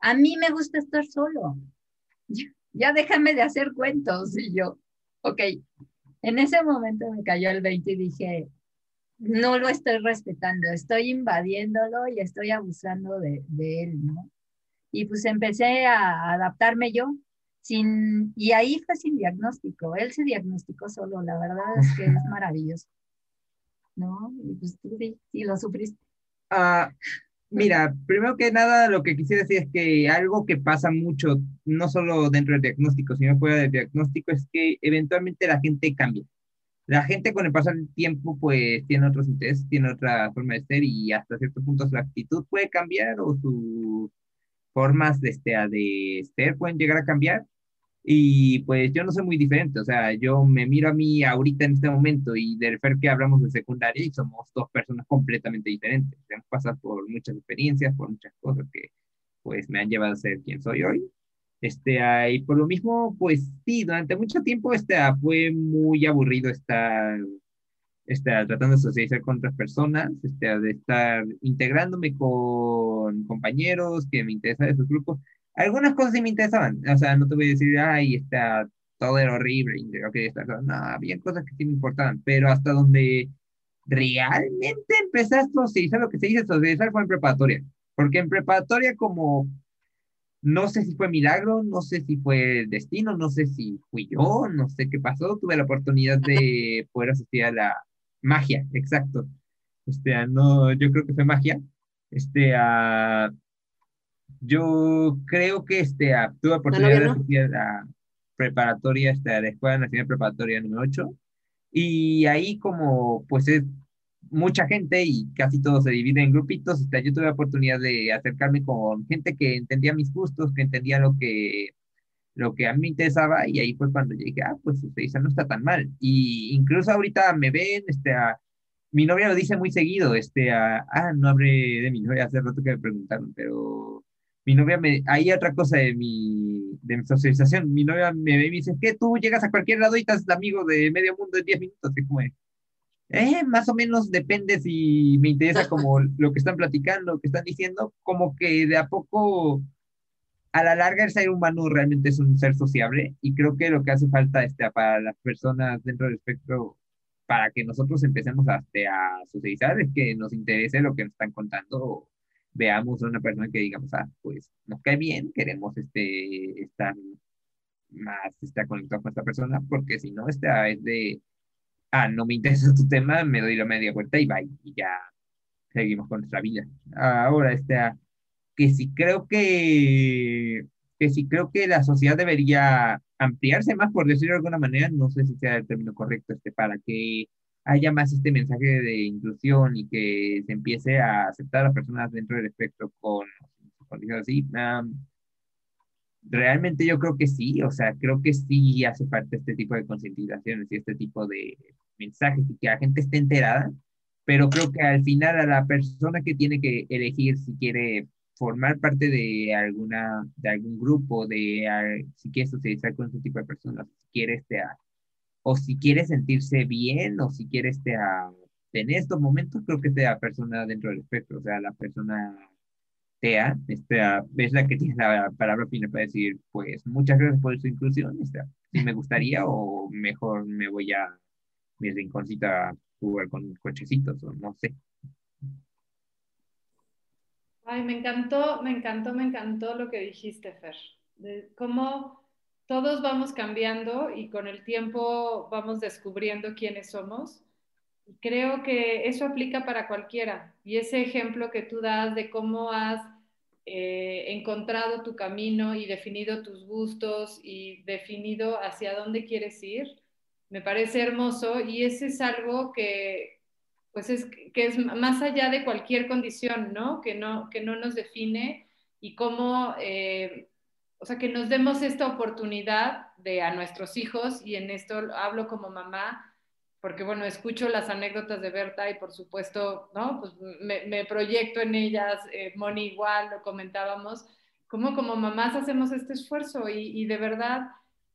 a mí me gusta estar solo, ya, déjame de hacer cuentos, y yo, ok, en ese momento me cayó el 20 y dije, no lo estoy respetando, estoy invadiéndolo y estoy abusando de, él, ¿no? Y pues empecé a adaptarme yo, sin, y ahí fue sin diagnóstico, él se diagnosticó solo, la verdad es que es maravilloso, ¿no? Y pues tú sí, sí lo sufriste. Ah, mira, primero que nada lo que quisiera decir es que algo que pasa mucho, no solo dentro del diagnóstico, sino fuera del diagnóstico, es que eventualmente la gente cambia la gente con el paso del tiempo pues tiene otros intereses, tiene otra forma de ser y hasta cierto punto su actitud puede cambiar o sus formas de, este, de ser pueden llegar a cambiar. Y pues yo no soy muy diferente, o sea, yo me miro a mí ahorita en este momento y del Fer que hablamos de secundaria y somos dos personas completamente diferentes. Hemos pasado por muchas experiencias, por muchas cosas que pues me han llevado a ser quien soy hoy. Este, ah, y por lo mismo, pues sí, durante mucho tiempo este, ah, fue muy aburrido estar, este, ah, tratando de socializar con otras personas, este, de estar integrándome con compañeros que me interesaban esos grupos. Algunas cosas sí me interesaban, o sea, no te voy a decir, ay, está, todo era horrible, no quería estar, no, había cosas que sí me importaban, pero hasta donde realmente empecé a socializar, lo que se dice socializar fue en preparatoria, porque en preparatoria como no sé si fue milagro, no sé si fue destino, no sé si fui yo, no sé qué pasó. Tuve la oportunidad de poder asistir a la magia, exacto. Este, no, yo creo que fue magia. Este, yo creo que este, a, tuve la oportunidad de asistir a la preparatoria, este, a la Escuela Nacional Preparatoria número 8. Y ahí como, pues es mucha gente y casi todos se dividen en grupitos. Este, yo tuve la oportunidad de acercarme con gente que entendía mis gustos, que entendía lo que, lo que a mí me interesaba y ahí fue cuando llegué, ah, pues usted no está tan mal. Y incluso ahorita me ven, este, a, mi novia lo dice muy seguido, este, ah, no hablé de mi novia hace rato que me preguntaron, pero mi novia me, hay otra cosa de mi, de mi socialización, mi novia me ve y me dice, que tú llegas a cualquier lado y estás amigo de medio mundo en 10 minutos, que como eh, más o menos depende si me interesa como lo que están platicando, lo que están diciendo, como que de a poco, a la larga el ser humano realmente es un ser sociable y creo que lo que hace falta este, para las personas dentro del espectro, para que nosotros empecemos a, este, a socializar, es que nos interese lo que nos están contando, veamos a una persona que digamos, ah, pues nos cae bien, queremos este, estar más está conectado con esta persona, porque si no, esta es de ah, no me interesa tu tema, me doy la media vuelta y bye, y ya seguimos con nuestra vida. Ahora, este, que sí creo que, que creo que la sociedad debería ampliarse más, por decirlo de alguna manera, no sé si sea el término correcto, este, para que haya más este mensaje de inclusión y que se empiece a aceptar a personas dentro del espectro con condiciones así. Realmente yo creo que sí, o sea, creo que sí hace falta este tipo de concientizaciones y este tipo de mensajes y que la gente esté enterada, pero creo que al final a la persona que tiene que elegir si quiere formar parte de alguna de algún grupo de si quiere socializar con ese tipo de personas si quiere este o si quiere sentirse bien o si quiere este en estos momentos creo que sea persona dentro del espectro o sea la persona TEA este, es la que tiene la palabra final para decir pues muchas gracias por su inclusión este, si me gustaría o mejor me voy a mi rinconcito a jugar con cochecitos o no sé Ay, me encantó, me encantó, me encantó lo que dijiste, Fer. De cómo todos vamos cambiando y con el tiempo vamos descubriendo quiénes somos. Creo que eso aplica para cualquiera. Y ese ejemplo que tú das de cómo has eh, encontrado tu camino y definido tus gustos y definido hacia dónde quieres ir, me parece hermoso y ese es algo que, pues es que es más allá de cualquier condición, ¿no? Que no, que no nos define y cómo, eh, o sea, que nos demos esta oportunidad de a nuestros hijos, y en esto hablo como mamá, porque bueno, escucho las anécdotas de Berta y por supuesto, ¿no? Pues me, proyecto en ellas, eh, Moni igual, lo comentábamos, cómo como mamás hacemos este esfuerzo y, y de verdad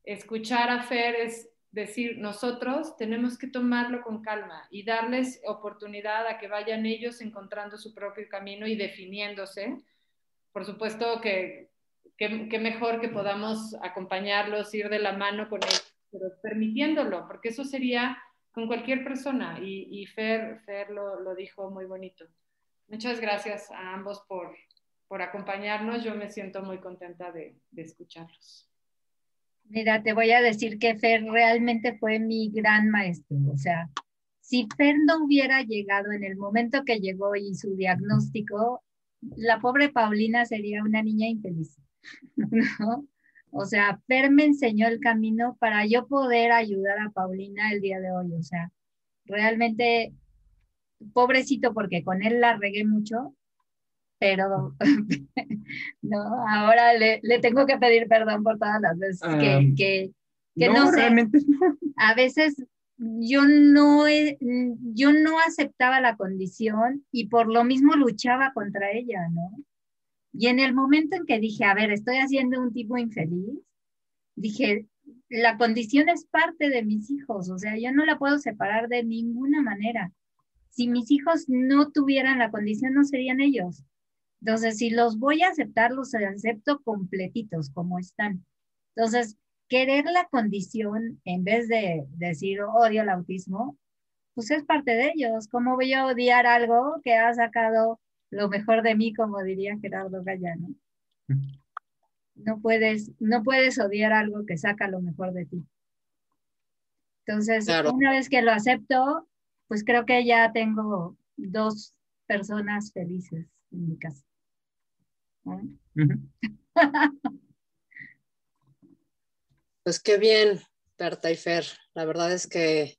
escuchar a Fer es decir, nosotros tenemos que tomarlo con calma y darles oportunidad a que vayan ellos encontrando su propio camino y definiéndose. Por supuesto que, que, mejor que podamos acompañarlos, ir de la mano con ellos, pero permitiéndolo, porque eso sería con cualquier persona y, Fer, Fer lo, lo, dijo muy bonito. Muchas gracias a ambos por, por acompañarnos. Yo me siento muy contenta de, de escucharlos. Mira, te voy a decir que Fer realmente fue mi gran maestro. O sea, si Fer no hubiera llegado en el momento que llegó y su diagnóstico, la pobre Paulina sería una niña infeliz. ¿no? O sea, Fer me enseñó el camino para yo poder ayudar a Paulina el día de hoy. O sea, realmente, pobrecito, porque con él la regué mucho, pero no, ahora le, le, tengo que pedir perdón por todas las veces que, ah, que, que, no, sé, realmente a veces yo no, yo no aceptaba la condición y por lo mismo luchaba contra ella, ¿no? Y en el momento en que dije, a ver, estoy haciendo un tipo infeliz, dije, la condición es parte de mis hijos, o sea, yo no la puedo separar de ninguna manera. Si mis hijos no tuvieran la condición, no serían ellos. Entonces, si los voy a aceptar, los acepto completitos como están. Entonces, querer la condición en vez de decir odio el autismo, pues es parte de ellos. ¿Cómo voy a odiar algo que ha sacado lo mejor de mí, como diría Gerardo Gallano? No puedes, no puedes odiar algo que saca lo mejor de ti. Entonces, una vez que lo acepto, pues creo que ya tengo dos personas felices en mi casa. Pues qué bien, Berta y Fer. La verdad es que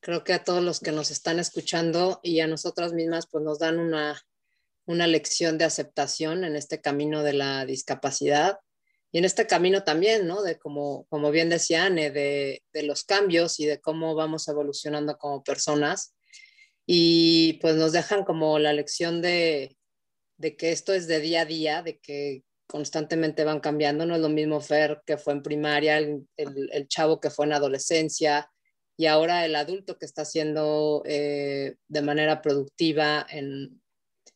creo que a todos los que nos están escuchando y a nosotras mismas, pues nos dan una, una lección de aceptación en este camino de la discapacidad y en este camino también, ¿no? De como, como bien decía Anne, de, de los cambios y de cómo vamos evolucionando como personas. Y pues nos dejan como la lección de, de que esto es de día a día, de que constantemente van cambiando. No es lo mismo Fer que fue en primaria, el, chavo que fue en adolescencia y ahora el adulto que está haciendo eh, de manera productiva en,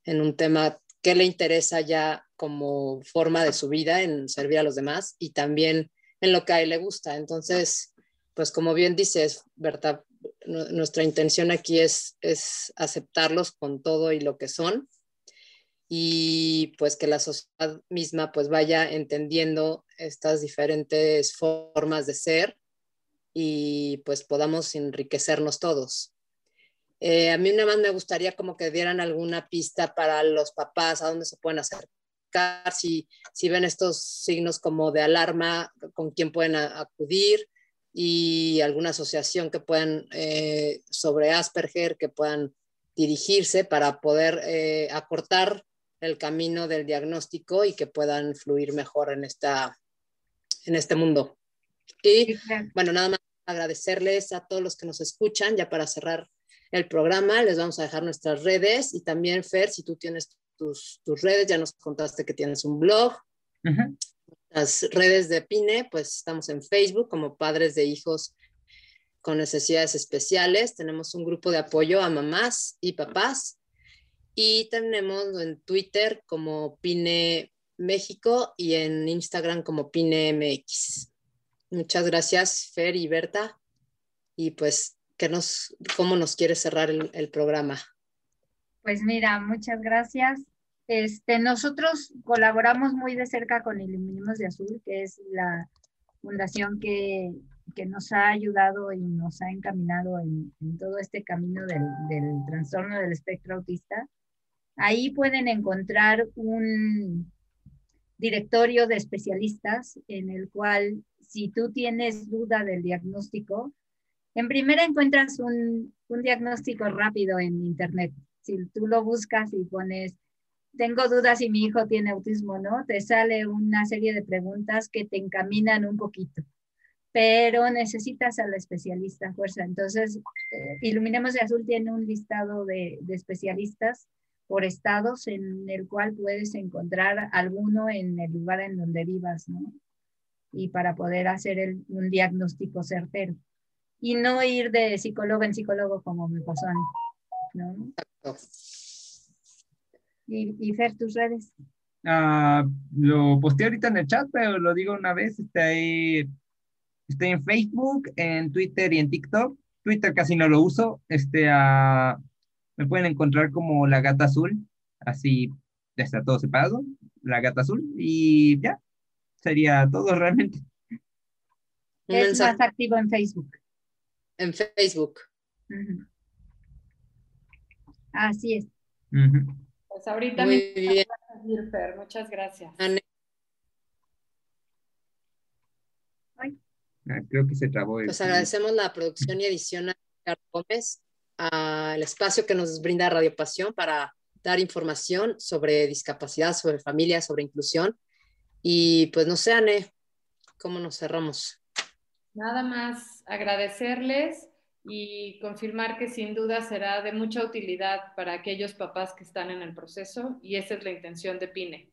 en, un tema que le interesa ya como forma de su vida, en servir a los demás y también en lo que a él le gusta. Entonces, pues como bien dices, Berta, nuestra intención aquí es, es aceptarlos con todo y lo que son y pues que la sociedad misma pues vaya entendiendo estas diferentes formas de ser y pues podamos enriquecernos todos. Eh, a mí nada más me gustaría como que dieran alguna pista para los papás a dónde se pueden acercar, si, si ven estos signos como de alarma, con quién pueden acudir y alguna asociación que puedan eh, sobre Asperger que puedan dirigirse para poder eh, acortar el camino del diagnóstico y que puedan fluir mejor en, esta, en este mundo. Y bueno, nada más agradecerles a todos los que nos escuchan, ya para cerrar el programa, les vamos a dejar nuestras redes y también, Fer, si tú tienes tus, tus redes, ya nos contaste que tienes un blog. Las redes de PINE, pues estamos en Facebook como Padres de Hijos con Necesidades Especiales. Tenemos un grupo de apoyo a mamás y papás. Y tenemos en Twitter como PINE México y en Instagram como PINE MX. Muchas gracias, Fer y Berta. Y pues, ¿qué nos, ¿cómo nos quiere cerrar el, el programa? Pues mira, muchas gracias. Este, nosotros colaboramos muy de cerca con Iluminemos de Azul, que es la fundación que, que nos ha ayudado y nos ha encaminado en, en todo este camino del, del, trastorno del espectro autista. Ahí pueden encontrar un directorio de especialistas en el cual si tú tienes duda del diagnóstico, en primera encuentras un, diagnóstico rápido en Internet. Si tú lo buscas y pones tengo dudas si mi hijo tiene autismo o no, te sale una serie de preguntas que te encaminan un poquito, pero necesitas al especialista fuerza. Entonces, eh, Iluminemos de Azul tiene un listado de, especialistas por estados en el cual puedes encontrar alguno en el lugar en donde vivas, ¿no? Y para poder hacer un diagnóstico certero. Y no ir de psicólogo en psicólogo como me pasó a mí, ¿no? Y, y Fer, tus redes. Uh, lo posté ahorita en el chat, pero lo digo una vez, está ahí, estoy en Facebook, en Twitter y en TikTok. Twitter casi no lo uso, este, uh, me pueden encontrar como la gata azul, así ya está todo separado, la gata azul, y ya, sería todo realmente. Es más activo en Facebook. En Facebook. Uh -huh. Así es. Uh -huh. Pues ahorita Muy bien. Gracias, Fer. Muchas gracias. Ane. Ah, creo que se trabó. El... Pues agradecemos la producción y edición a Ricardo Gómez, al espacio que nos brinda Radio Pasión para dar información sobre discapacidad, sobre familia, sobre inclusión. Y pues no sé, Ane, ¿cómo nos cerramos? Nada más agradecerles y confirmar que sin duda será de mucha utilidad para aquellos papás que están en el proceso y esa es la intención de PINE.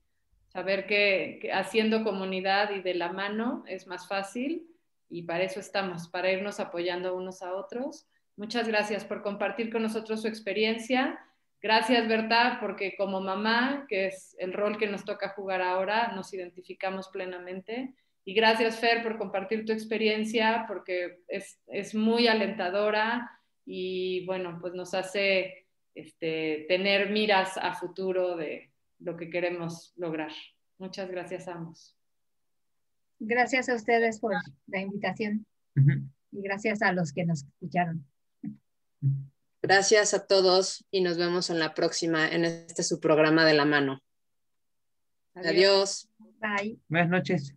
Saber que, que, haciendo comunidad y de la mano es más fácil y para eso estamos, para irnos apoyando unos a otros. Muchas gracias por compartir con nosotros su experiencia. Gracias, Berta, porque como mamá, que es el rol que nos toca jugar ahora, nos identificamos plenamente. Y gracias, Fer, por compartir tu experiencia, porque es, es muy alentadora y, bueno, pues nos hace este, tener miras a futuro de lo que queremos lograr. Muchas gracias a ambos. Gracias a ustedes por la invitación uh -huh. y gracias a los que nos escucharon. Gracias a todos y nos vemos en la próxima, en este su programa de la mano. Adiós. Adiós. Bye. Buenas noches.